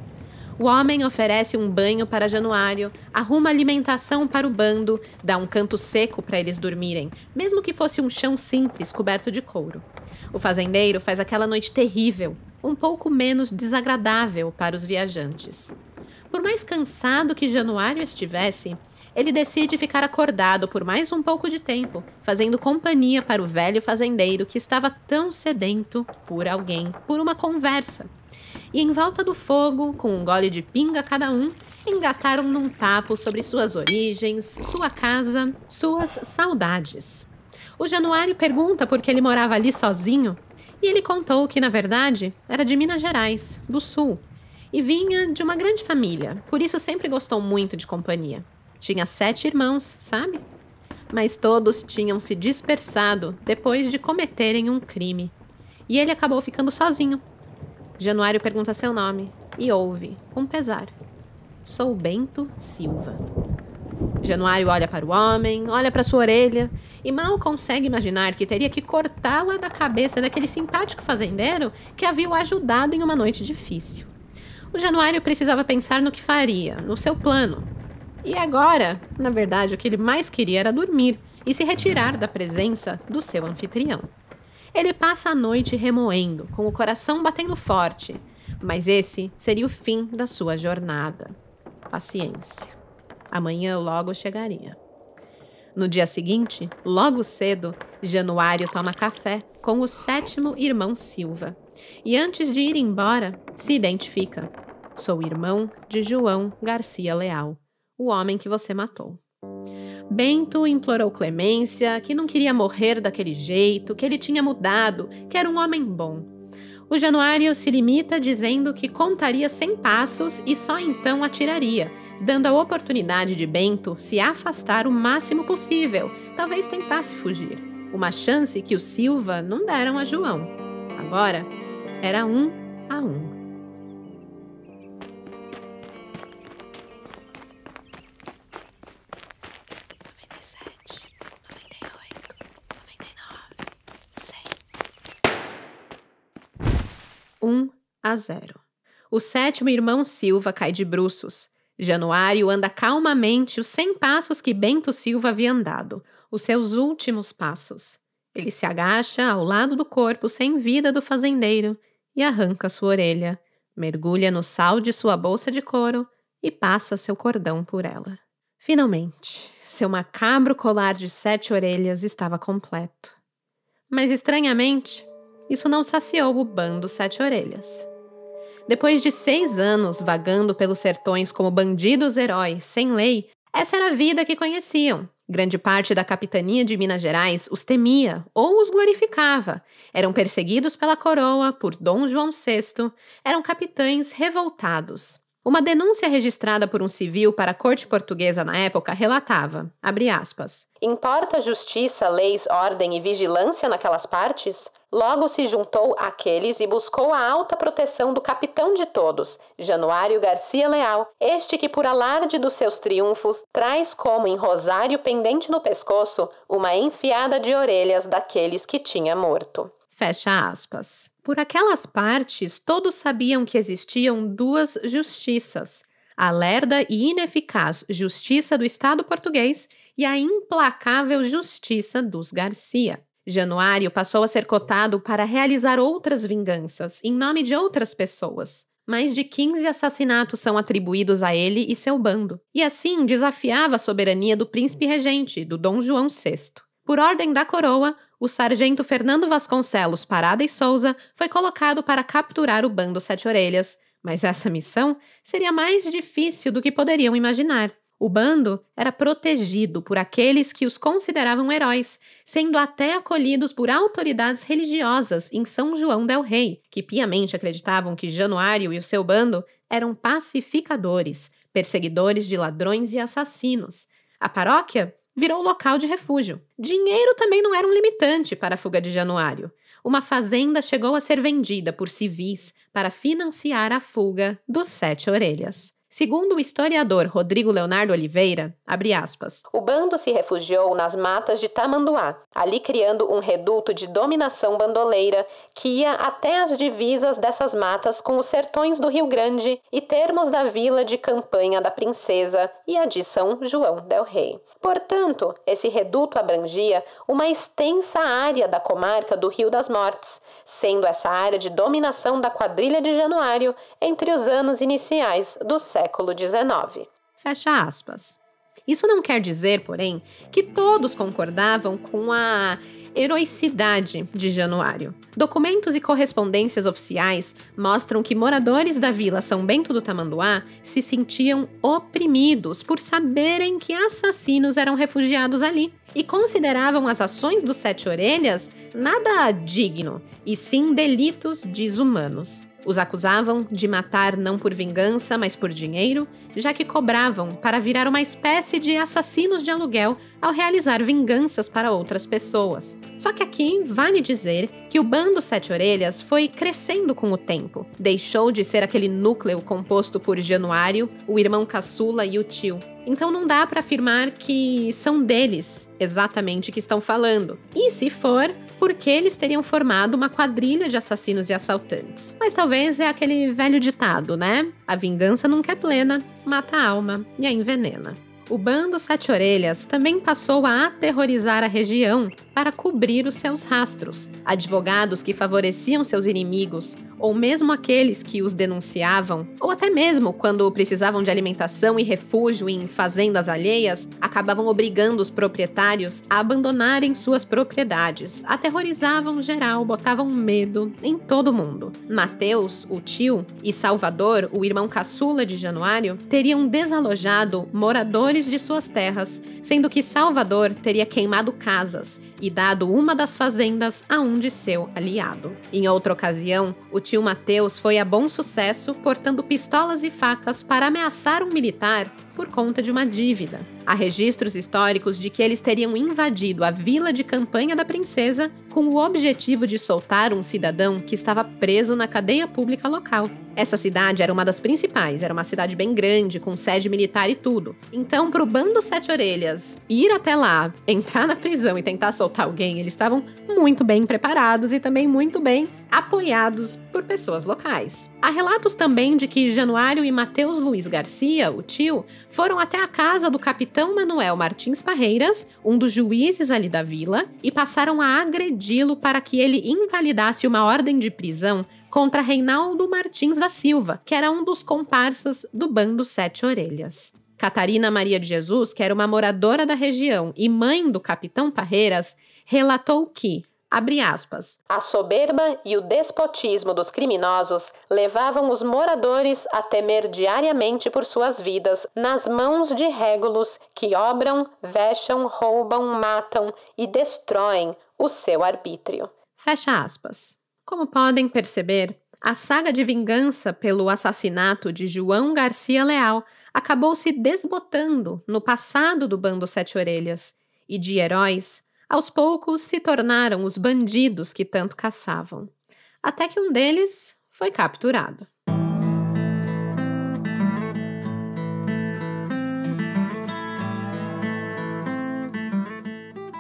O homem oferece um banho para Januário, arruma alimentação para o bando, dá um canto seco para eles dormirem, mesmo que fosse um chão simples coberto de couro. O fazendeiro faz aquela noite terrível, um pouco menos desagradável para os viajantes. Por mais cansado que Januário estivesse, ele decide ficar acordado por mais um pouco de tempo, fazendo companhia para o velho fazendeiro que estava tão sedento por alguém, por uma conversa. E em volta do fogo, com um gole de pinga cada um, engataram num papo sobre suas origens, sua casa, suas saudades. O Januário pergunta por que ele morava ali sozinho, e ele contou que, na verdade, era de Minas Gerais, do Sul, e vinha de uma grande família, por isso sempre gostou muito de companhia. Tinha sete irmãos, sabe? Mas todos tinham se dispersado depois de cometerem um crime. E ele acabou ficando sozinho. Januário pergunta seu nome e ouve, com pesar: Sou Bento Silva. Januário olha para o homem, olha para sua orelha e mal consegue imaginar que teria que cortá-la da cabeça daquele simpático fazendeiro que havia o ajudado em uma noite difícil. O Januário precisava pensar no que faria, no seu plano. E agora, na verdade, o que ele mais queria era dormir e se retirar da presença do seu anfitrião. Ele passa a noite remoendo, com o coração batendo forte, mas esse seria o fim da sua jornada. Paciência. Amanhã logo chegaria. No dia seguinte, logo cedo, Januário toma café com o sétimo irmão Silva. E antes de ir embora, se identifica. Sou irmão de João Garcia Leal, o homem que você matou. Bento implorou clemência, que não queria morrer daquele jeito, que ele tinha mudado, que era um homem bom. O Januário se limita dizendo que contaria cem passos e só então atiraria, dando a oportunidade de Bento se afastar o máximo possível, talvez tentasse fugir. Uma chance que o Silva não deram a João. Agora era um a um. Um a zero. O sétimo irmão Silva cai de bruços. Januário anda calmamente os cem passos que Bento Silva havia andado, os seus últimos passos. Ele se agacha ao lado do corpo sem vida do fazendeiro e arranca sua orelha, mergulha no sal de sua bolsa de couro e passa seu cordão por ela. Finalmente, seu macabro colar de sete orelhas estava completo. Mas estranhamente, isso não saciou o bando Sete Orelhas. Depois de seis anos vagando pelos sertões como bandidos heróis sem lei, essa era a vida que conheciam, Grande parte da capitania de Minas Gerais os temia ou os glorificava. Eram perseguidos pela coroa por Dom João VI, eram capitães revoltados. Uma denúncia registrada por um civil para a corte portuguesa na época relatava, aspas, Importa justiça, leis, ordem e vigilância naquelas partes? Logo se juntou àqueles e buscou a alta proteção do capitão de todos, Januário Garcia Leal, este que por alarde dos seus triunfos traz como em rosário pendente no pescoço uma enfiada de orelhas daqueles que tinha morto. Fecha aspas. Por aquelas partes, todos sabiam que existiam duas justiças: a lerda e ineficaz justiça do Estado português e a implacável justiça dos Garcia. Januário passou a ser cotado para realizar outras vinganças em nome de outras pessoas. Mais de 15 assassinatos são atribuídos a ele e seu bando, e assim desafiava a soberania do príncipe regente, do Dom João VI. Por ordem da coroa, o sargento Fernando Vasconcelos Parada e Souza foi colocado para capturar o bando Sete Orelhas, mas essa missão seria mais difícil do que poderiam imaginar. O bando era protegido por aqueles que os consideravam heróis, sendo até acolhidos por autoridades religiosas em São João del Rei, que piamente acreditavam que Januário e o seu bando eram pacificadores, perseguidores de ladrões e assassinos. A paróquia virou local de refúgio. Dinheiro também não era um limitante para a fuga de Januário. Uma fazenda chegou a ser vendida por civis para financiar a fuga dos Sete Orelhas. Segundo o historiador Rodrigo Leonardo Oliveira, aspas, o bando se refugiou nas matas de Tamanduá, ali criando um reduto de dominação bandoleira que ia até as divisas dessas matas com os sertões do Rio Grande e termos da vila de campanha da Princesa e a de São João del Rei. Portanto, esse reduto abrangia uma extensa área da comarca do Rio das Mortes, sendo essa área de dominação da quadrilha de Januário entre os anos iniciais do século XIX. Fecha aspas. Isso não quer dizer, porém, que todos concordavam com a heroicidade de Januário. Documentos e correspondências oficiais mostram que moradores da vila São Bento do Tamanduá se sentiam oprimidos por saberem que assassinos eram refugiados ali e consideravam as ações dos Sete Orelhas nada digno, e sim delitos desumanos. Os acusavam de matar não por vingança, mas por dinheiro, já que cobravam para virar uma espécie de assassinos de aluguel ao realizar vinganças para outras pessoas. Só que aqui vale dizer que o bando Sete Orelhas foi crescendo com o tempo. Deixou de ser aquele núcleo composto por Januário, o irmão caçula e o tio, então não dá para afirmar que são deles exatamente que estão falando. E se for, porque eles teriam formado uma quadrilha de assassinos e assaltantes. Mas talvez é aquele velho ditado, né? A vingança nunca é plena, mata a alma e a envenena. O bando Sete Orelhas também passou a aterrorizar a região para cobrir os seus rastros. Advogados que favoreciam seus inimigos, ou mesmo aqueles que os denunciavam, ou até mesmo quando precisavam de alimentação e refúgio em fazendas alheias, acabavam obrigando os proprietários a abandonarem suas propriedades. Aterrorizavam geral, botavam medo em todo mundo. Mateus, o tio, e Salvador, o irmão caçula de Januário, teriam desalojado moradores de suas terras, sendo que Salvador teria queimado casas e dado uma das fazendas a um de seu aliado. Em outra ocasião, o tio Mateus foi a bom sucesso portando pistolas e facas para ameaçar um militar por conta de uma dívida. Há registros históricos de que eles teriam invadido a vila de campanha da princesa com o objetivo de soltar um cidadão que estava preso na cadeia pública local. Essa cidade era uma das principais, era uma cidade bem grande, com sede militar e tudo. Então, para o bando Sete Orelhas ir até lá, entrar na prisão e tentar soltar alguém, eles estavam muito bem preparados e também muito bem apoiados por pessoas locais. Há relatos também de que Januário e Mateus Luiz Garcia, o tio, foram até a casa do capitão Manuel Martins Parreiras, um dos juízes ali da vila, e passaram a agredi-lo para que ele invalidasse uma ordem de prisão contra Reinaldo Martins da Silva, que era um dos comparsas do bando Sete Orelhas. Catarina Maria de Jesus, que era uma moradora da região e mãe do capitão Parreiras, relatou que, abre aspas, a soberba e o despotismo dos criminosos levavam os moradores a temer diariamente por suas vidas nas mãos de régulos que obram, vexam, roubam, matam e destroem o seu arbítrio. Fecha aspas. Como podem perceber, a saga de vingança pelo assassinato de João Garcia Leal acabou se desbotando no passado do bando Sete Orelhas, e de heróis, aos poucos se tornaram os bandidos que tanto caçavam, até que um deles foi capturado.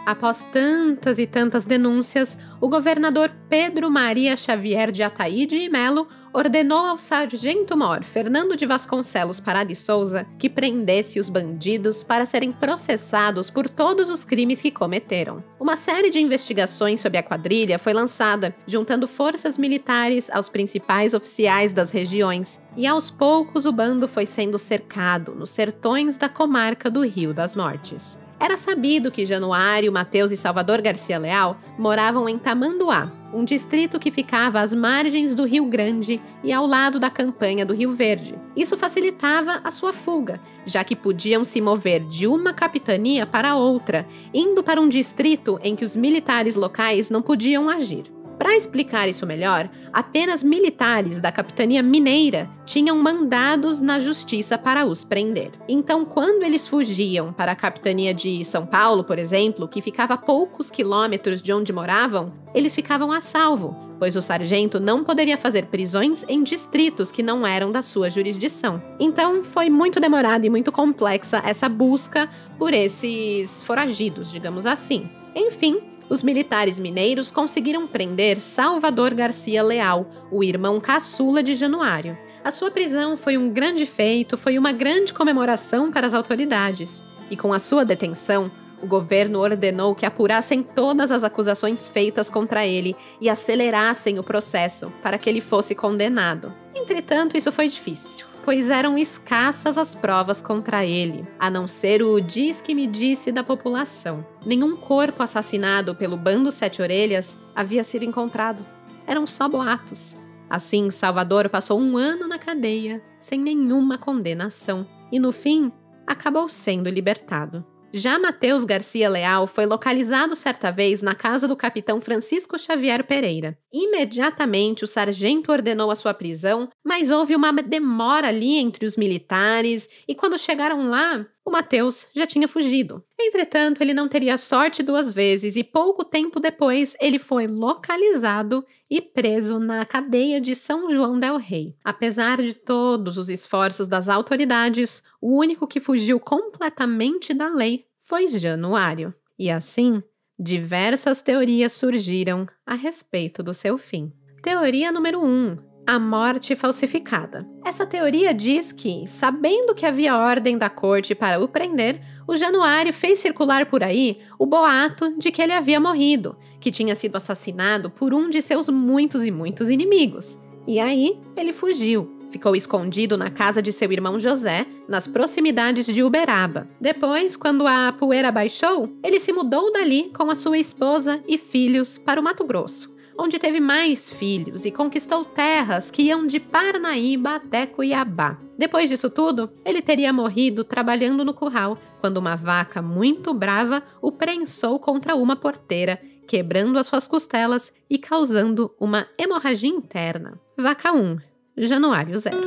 Após tantas e tantas denúncias, o governador Pedro Maria Xavier de Ataíde e Melo ordenou ao sargento-mor Fernando de Vasconcelos Parada e Souza que prendesse os bandidos para serem processados por todos os crimes que cometeram. Uma série de investigações sobre a quadrilha foi lançada, juntando forças militares aos principais oficiais das regiões, e aos poucos o bando foi sendo cercado nos sertões da comarca do Rio das Mortes. Era sabido que Januário, Mateus e Salvador Garcia Leal moravam em Tamanduá, um distrito que ficava às margens do Rio Grande e ao lado da campanha do Rio Verde. Isso facilitava a sua fuga, já que podiam se mover de uma capitania para outra, indo para um distrito em que os militares locais não podiam agir. Para explicar isso melhor, apenas militares da capitania mineira tinham mandados na justiça para os prender. Então, quando eles fugiam para a capitania de São Paulo, por exemplo, que ficava a poucos quilômetros de onde moravam, eles ficavam a salvo, pois o sargento não poderia fazer prisões em distritos que não eram da sua jurisdição. Então, foi muito demorada e muito complexa essa busca por esses foragidos, digamos assim. Enfim, os militares mineiros conseguiram prender Salvador Garcia Leal, o irmão caçula de Januário. A sua prisão foi um grande feito, foi uma grande comemoração para as autoridades. E com a sua detenção, o governo ordenou que apurassem todas as acusações feitas contra ele e acelerassem o processo para que ele fosse condenado. Entretanto, isso foi difícil pois eram escassas as provas contra ele, a não ser o diz que me disse da população. Nenhum corpo assassinado pelo bando Sete Orelhas havia sido encontrado. Eram só boatos. Assim, Salvador passou um ano na cadeia, sem nenhuma condenação, e no fim, acabou sendo libertado. Já Mateus Garcia Leal foi localizado certa vez na casa do capitão Francisco Xavier Pereira. Imediatamente o sargento ordenou a sua prisão, mas houve uma demora ali entre os militares e quando chegaram lá, o Mateus já tinha fugido. Entretanto, ele não teria sorte duas vezes e pouco tempo depois ele foi localizado e preso na cadeia de São João del Rei. Apesar de todos os esforços das autoridades, o único que fugiu completamente da lei foi Januário. E assim, diversas teorias surgiram a respeito do seu fim. Teoria número 1: um, a morte falsificada. Essa teoria diz que, sabendo que havia ordem da corte para o prender, o Januário fez circular por aí o boato de que ele havia morrido, que tinha sido assassinado por um de seus muitos e muitos inimigos. E aí ele fugiu. Ficou escondido na casa de seu irmão José, nas proximidades de Uberaba. Depois, quando a poeira baixou, ele se mudou dali com a sua esposa e filhos para o Mato Grosso onde teve mais filhos e conquistou terras que iam de Parnaíba até Cuiabá. Depois disso tudo, ele teria morrido trabalhando no curral, quando uma vaca muito brava o prensou contra uma porteira, quebrando as suas costelas e causando uma hemorragia interna. Vaca 1, Januário 0.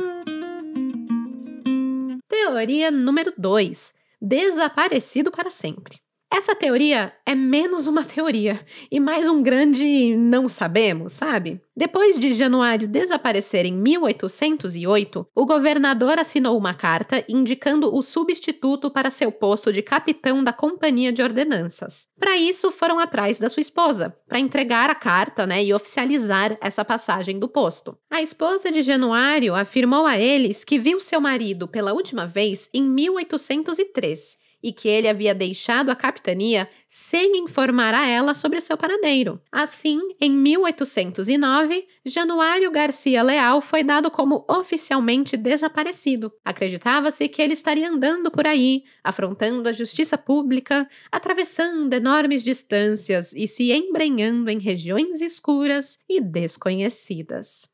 Teoria número 2: Desaparecido para sempre. Essa teoria é menos uma teoria e mais um grande não sabemos, sabe? Depois de Januário desaparecer em 1808, o governador assinou uma carta indicando o substituto para seu posto de capitão da Companhia de Ordenanças. Para isso, foram atrás da sua esposa, para entregar a carta né, e oficializar essa passagem do posto. A esposa de Januário afirmou a eles que viu seu marido pela última vez em 1803 e que ele havia deixado a capitania sem informar a ela sobre o seu paradeiro. Assim, em 1809, Januário Garcia Leal foi dado como oficialmente desaparecido. Acreditava-se que ele estaria andando por aí, afrontando a justiça pública, atravessando enormes distâncias e se embrenhando em regiões escuras e desconhecidas.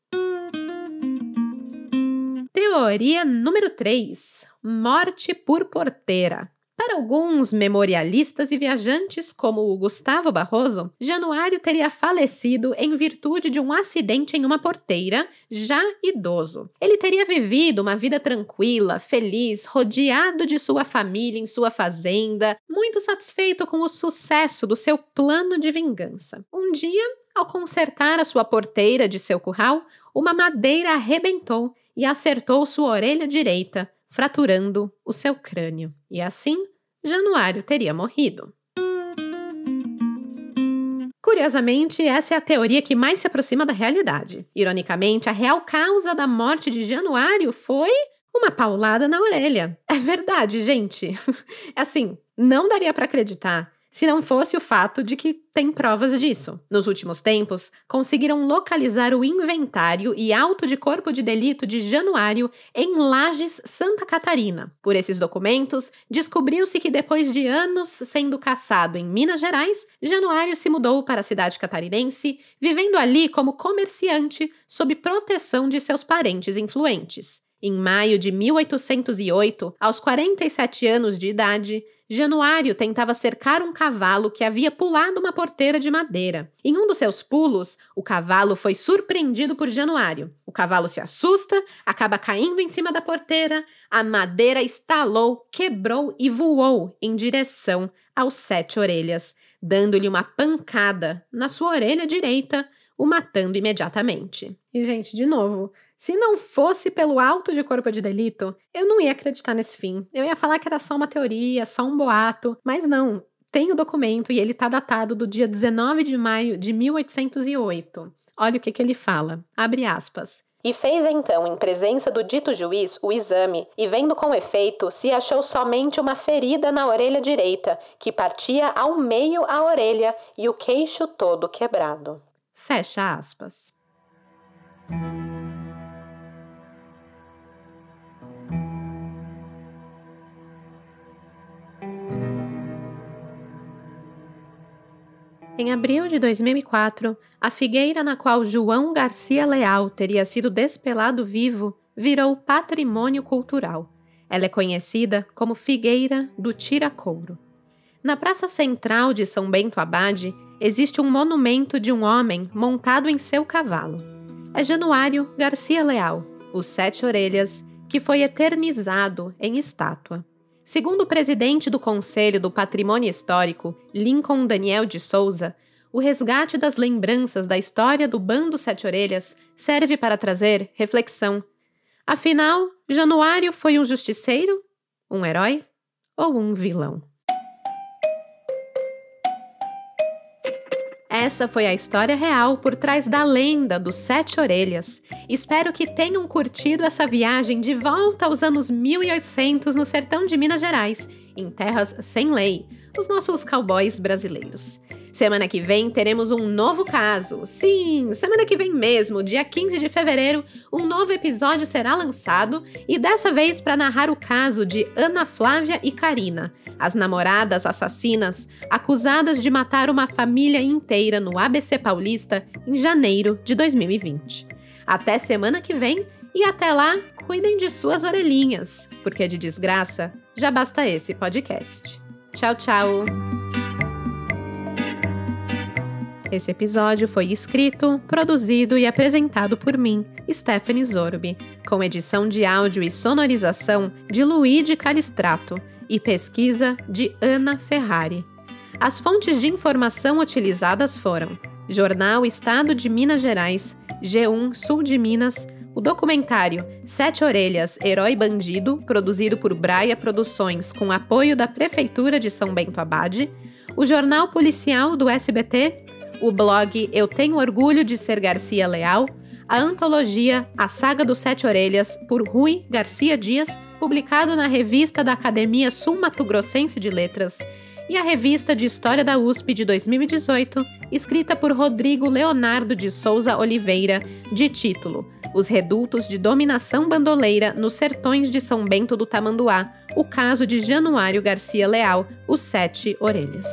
Teoria número 3: Morte por porteira. Para alguns memorialistas e viajantes, como o Gustavo Barroso, Januário teria falecido em virtude de um acidente em uma porteira, já idoso. Ele teria vivido uma vida tranquila, feliz, rodeado de sua família em sua fazenda, muito satisfeito com o sucesso do seu plano de vingança. Um dia, ao consertar a sua porteira de seu curral, uma madeira arrebentou e acertou sua orelha direita, fraturando o seu crânio. E assim, Januário teria morrido. Curiosamente, essa é a teoria que mais se aproxima da realidade. Ironicamente, a real causa da morte de Januário foi uma paulada na orelha. É verdade, gente. Assim, não daria para acreditar se não fosse o fato de que tem provas disso. Nos últimos tempos, conseguiram localizar o inventário e auto de corpo de delito de Januário em Lages, Santa Catarina. Por esses documentos, descobriu-se que depois de anos sendo caçado em Minas Gerais, Januário se mudou para a cidade catarinense, vivendo ali como comerciante sob proteção de seus parentes influentes. Em maio de 1808, aos 47 anos de idade, Januário tentava cercar um cavalo que havia pulado uma porteira de madeira. Em um dos seus pulos, o cavalo foi surpreendido por Januário. O cavalo se assusta, acaba caindo em cima da porteira, a madeira estalou, quebrou e voou em direção aos sete orelhas, dando-lhe uma pancada na sua orelha direita, o matando imediatamente. E, gente, de novo, se não fosse pelo alto de corpo de delito, eu não ia acreditar nesse fim. Eu ia falar que era só uma teoria, só um boato, mas não. Tem o documento e ele está datado do dia 19 de maio de 1808. Olha o que, que ele fala. Abre aspas. E fez então, em presença do dito juiz, o exame, e vendo com efeito, se achou somente uma ferida na orelha direita, que partia ao meio a orelha e o queixo todo quebrado. Fecha aspas. Em abril de 2004, a figueira na qual João Garcia Leal teria sido despelado vivo virou patrimônio cultural. Ela é conhecida como Figueira do Tiracouro. Na praça central de São Bento Abade existe um monumento de um homem montado em seu cavalo. É Januário Garcia Leal, os Sete Orelhas, que foi eternizado em estátua. Segundo o presidente do Conselho do Patrimônio Histórico, Lincoln Daniel de Souza, o resgate das lembranças da história do Bando Sete Orelhas serve para trazer reflexão. Afinal, Januário foi um justiceiro, um herói ou um vilão? Essa foi a história real por trás da lenda dos Sete Orelhas. Espero que tenham curtido essa viagem de volta aos anos 1800 no sertão de Minas Gerais, em terras sem lei, os nossos cowboys brasileiros. Semana que vem teremos um novo caso. Sim, semana que vem mesmo, dia 15 de fevereiro, um novo episódio será lançado e dessa vez para narrar o caso de Ana Flávia e Karina, as namoradas assassinas acusadas de matar uma família inteira no ABC Paulista em janeiro de 2020. Até semana que vem e até lá, cuidem de suas orelhinhas, porque de desgraça já basta esse podcast. Tchau, tchau! Esse episódio foi escrito, produzido e apresentado por mim, Stephanie Zorbi, com edição de áudio e sonorização de Luigi Calistrato e pesquisa de Ana Ferrari. As fontes de informação utilizadas foram Jornal Estado de Minas Gerais, G1 Sul de Minas, o documentário Sete Orelhas, Herói Bandido, produzido por Braia Produções com apoio da Prefeitura de São Bento Abade, o Jornal Policial do SBT o blog Eu Tenho Orgulho de Ser Garcia Leal, a antologia A Saga dos Sete Orelhas, por Rui Garcia Dias, publicado na revista da Academia Sul Mato Grossense de Letras, e a revista de História da USP de 2018, escrita por Rodrigo Leonardo de Souza Oliveira, de título Os Redutos de Dominação Bandoleira nos Sertões de São Bento do Tamanduá, o caso de Januário Garcia Leal, Os Sete Orelhas.